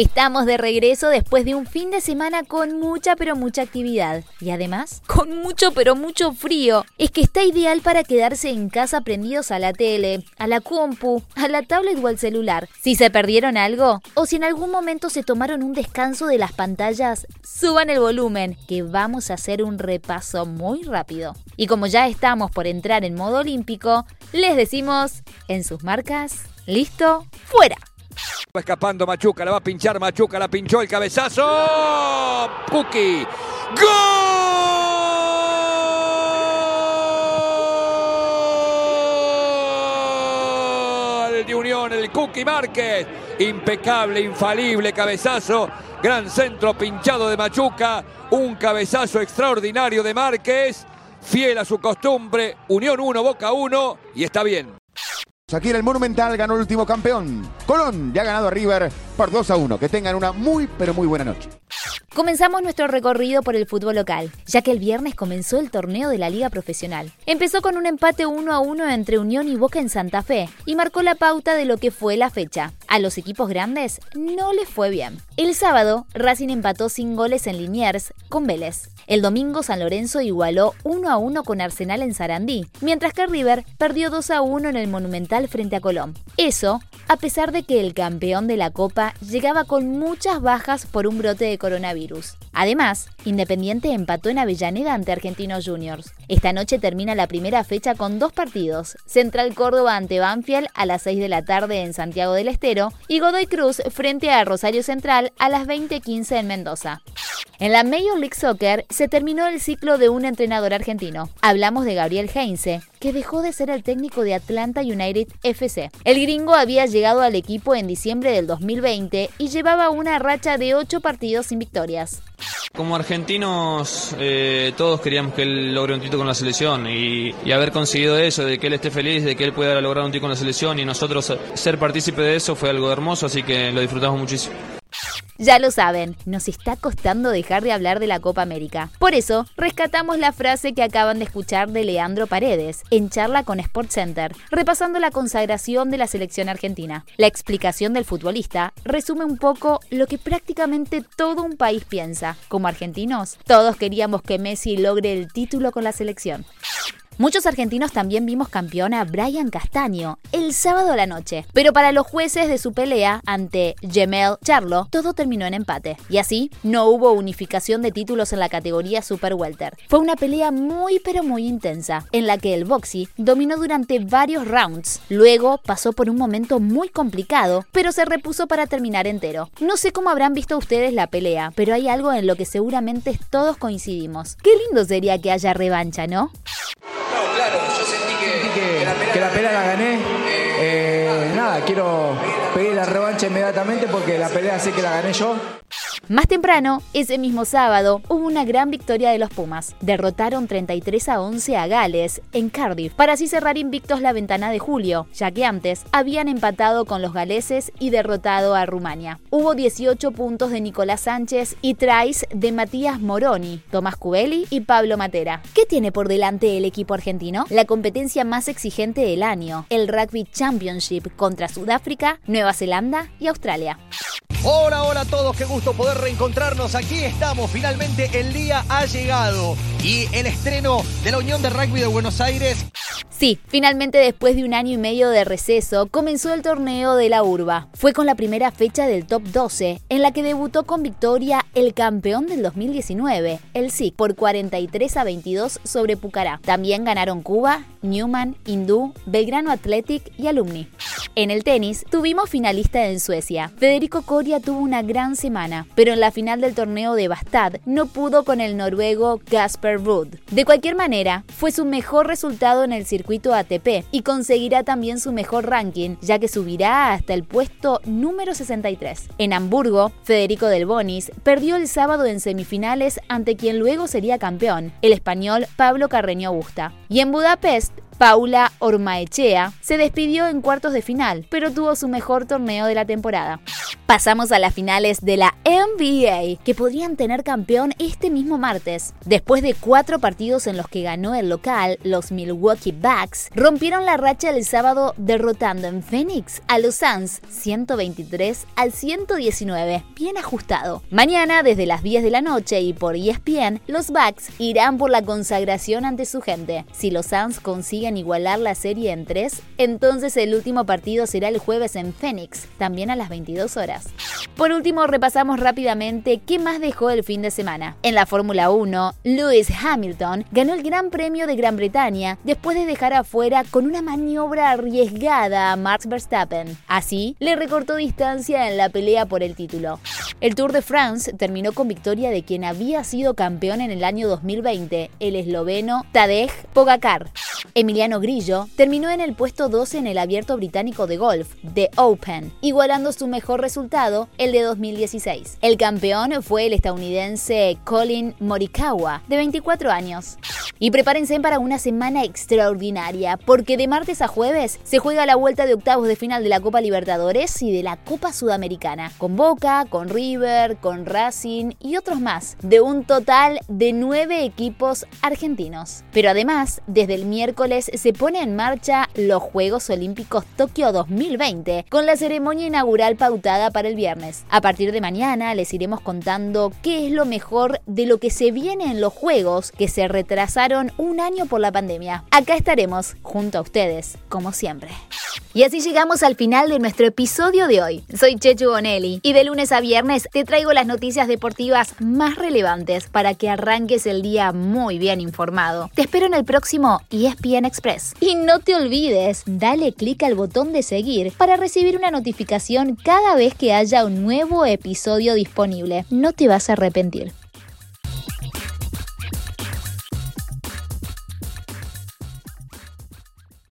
Estamos de regreso después de un fin de semana con mucha pero mucha actividad y además con mucho pero mucho frío. Es que está ideal para quedarse en casa prendidos a la tele, a la compu, a la tablet o al celular. Si se perdieron algo o si en algún momento se tomaron un descanso de las pantallas, suban el volumen que vamos a hacer un repaso muy rápido. Y como ya estamos por entrar en modo olímpico, les decimos en sus marcas, listo, fuera. Escapando Machuca, la va a pinchar Machuca, la pinchó el cabezazo. Cookie. ¡Gol! De Unión, el Cookie Márquez. Impecable, infalible cabezazo. Gran centro pinchado de Machuca. Un cabezazo extraordinario de Márquez. Fiel a su costumbre. Unión 1, Boca 1. Y está bien. Aquí en el Monumental ganó el último campeón. Colón ya ha ganado a River por 2 a 1. Que tengan una muy, pero muy buena noche. Comenzamos nuestro recorrido por el fútbol local, ya que el viernes comenzó el torneo de la Liga Profesional. Empezó con un empate 1 a 1 entre Unión y Boca en Santa Fe y marcó la pauta de lo que fue la fecha. A los equipos grandes no les fue bien. El sábado, Racing empató sin goles en Liniers con Vélez. El domingo San Lorenzo igualó 1 a 1 con Arsenal en Sarandí, mientras que River perdió 2 a 1 en el Monumental frente a Colón. Eso, a pesar de que el campeón de la Copa llegaba con muchas bajas por un brote de coronavirus. Además, Independiente empató en Avellaneda ante Argentinos Juniors. Esta noche termina la primera fecha con dos partidos: Central Córdoba ante Banfield a las 6 de la tarde en Santiago del Estero y Godoy Cruz frente a Rosario Central a las 20:15 en Mendoza. En la Major League Soccer se terminó el ciclo de un entrenador argentino. Hablamos de Gabriel Heinze, que dejó de ser el técnico de Atlanta United FC. El gringo había llegado al equipo en diciembre del 2020 y llevaba una racha de 8 partidos sin victorias. Como argentinos, eh, todos queríamos que él logre un título con la selección y, y, haber conseguido eso, de que él esté feliz, de que él pueda lograr un título con la selección y nosotros ser partícipe de eso fue algo hermoso, así que lo disfrutamos muchísimo. Ya lo saben, nos está costando dejar de hablar de la Copa América. Por eso, rescatamos la frase que acaban de escuchar de Leandro Paredes en charla con Sport Center, repasando la consagración de la selección argentina. La explicación del futbolista resume un poco lo que prácticamente todo un país piensa. Como argentinos, todos queríamos que Messi logre el título con la selección. Muchos argentinos también vimos campeón a Brian Castaño el sábado a la noche, pero para los jueces de su pelea ante Gemel Charlo, todo terminó en empate. Y así, no hubo unificación de títulos en la categoría Super Welter. Fue una pelea muy pero muy intensa, en la que el boxy dominó durante varios rounds. Luego pasó por un momento muy complicado, pero se repuso para terminar entero. No sé cómo habrán visto ustedes la pelea, pero hay algo en lo que seguramente todos coincidimos. Qué lindo sería que haya revancha, ¿no? Que, la pelea la gané. Eh, nada, quiero pedir la revancha inmediatamente porque la pelea sé que la gané yo. Más temprano, ese mismo sábado, hubo una gran victoria de los Pumas. Derrotaron 33 a 11 a Gales en Cardiff para así cerrar invictos la ventana de julio, ya que antes habían empatado con los galeses y derrotado a Rumania. Hubo 18 puntos de Nicolás Sánchez y tries de Matías Moroni, Tomás Cubelli y Pablo Matera. ¿Qué tiene por delante el equipo argentino? La competencia más exigente del año, el Rugby Championship contra Sudáfrica, Nueva Zelanda y Australia. Hola, hola a todos, qué gusto poder reencontrarnos. Aquí estamos, finalmente el día ha llegado y el estreno de la Unión de Rugby de Buenos Aires. Sí, finalmente después de un año y medio de receso, comenzó el torneo de la Urba. Fue con la primera fecha del Top 12, en la que debutó con victoria el campeón del 2019, el SIC, por 43 a 22 sobre Pucará. También ganaron Cuba, Newman, Hindú, Belgrano Athletic y Alumni. En el tenis, tuvimos finalista en Suecia. Federico Coria tuvo una gran semana, pero en la final del torneo de Bastad no pudo con el noruego Gasper Ruud. De cualquier manera, fue su mejor resultado en el circuito ATP y conseguirá también su mejor ranking, ya que subirá hasta el puesto número 63. En Hamburgo, Federico Del Bonis perdió el sábado en semifinales ante quien luego sería campeón, el español Pablo Carreño Busta. Y en Budapest, next Paula Ormaechea se despidió en cuartos de final, pero tuvo su mejor torneo de la temporada. Pasamos a las finales de la NBA, que podrían tener campeón este mismo martes. Después de cuatro partidos en los que ganó el local, los Milwaukee Bucks rompieron la racha el sábado derrotando en Phoenix a los Suns 123 al 119, bien ajustado. Mañana, desde las 10 de la noche y por ESPN, los Bucks irán por la consagración ante su gente. Si los Suns consiguen igualar la serie en 3, entonces el último partido será el jueves en Phoenix, también a las 22 horas. Por último, repasamos rápidamente qué más dejó el fin de semana. En la Fórmula 1, Lewis Hamilton ganó el Gran Premio de Gran Bretaña después de dejar afuera con una maniobra arriesgada a Max Verstappen. Así, le recortó distancia en la pelea por el título. El Tour de France terminó con victoria de quien había sido campeón en el año 2020, el esloveno Tadej Pogacar. Emiliano Grillo terminó en el puesto 12 en el abierto británico de golf, The Open, igualando su mejor resultado, el de 2016. El campeón fue el estadounidense Colin Morikawa, de 24 años. Y prepárense para una semana extraordinaria, porque de martes a jueves se juega la vuelta de octavos de final de la Copa Libertadores y de la Copa Sudamericana, con Boca, con River, con Racing y otros más, de un total de nueve equipos argentinos. Pero además, desde el miércoles se pone en marcha los Juegos Olímpicos Tokio 2020, con la ceremonia inaugural pautada para el viernes. A partir de mañana les iremos contando qué es lo mejor de lo que se viene en los Juegos que se retrasaron un año por la pandemia. Acá estaremos junto a ustedes, como siempre. Y así llegamos al final de nuestro episodio de hoy. Soy Chechu Bonelli y de lunes a viernes te traigo las noticias deportivas más relevantes para que arranques el día muy bien informado. Te espero en el próximo ESPN. Y no te olvides, dale clic al botón de seguir para recibir una notificación cada vez que haya un nuevo episodio disponible. No te vas a arrepentir.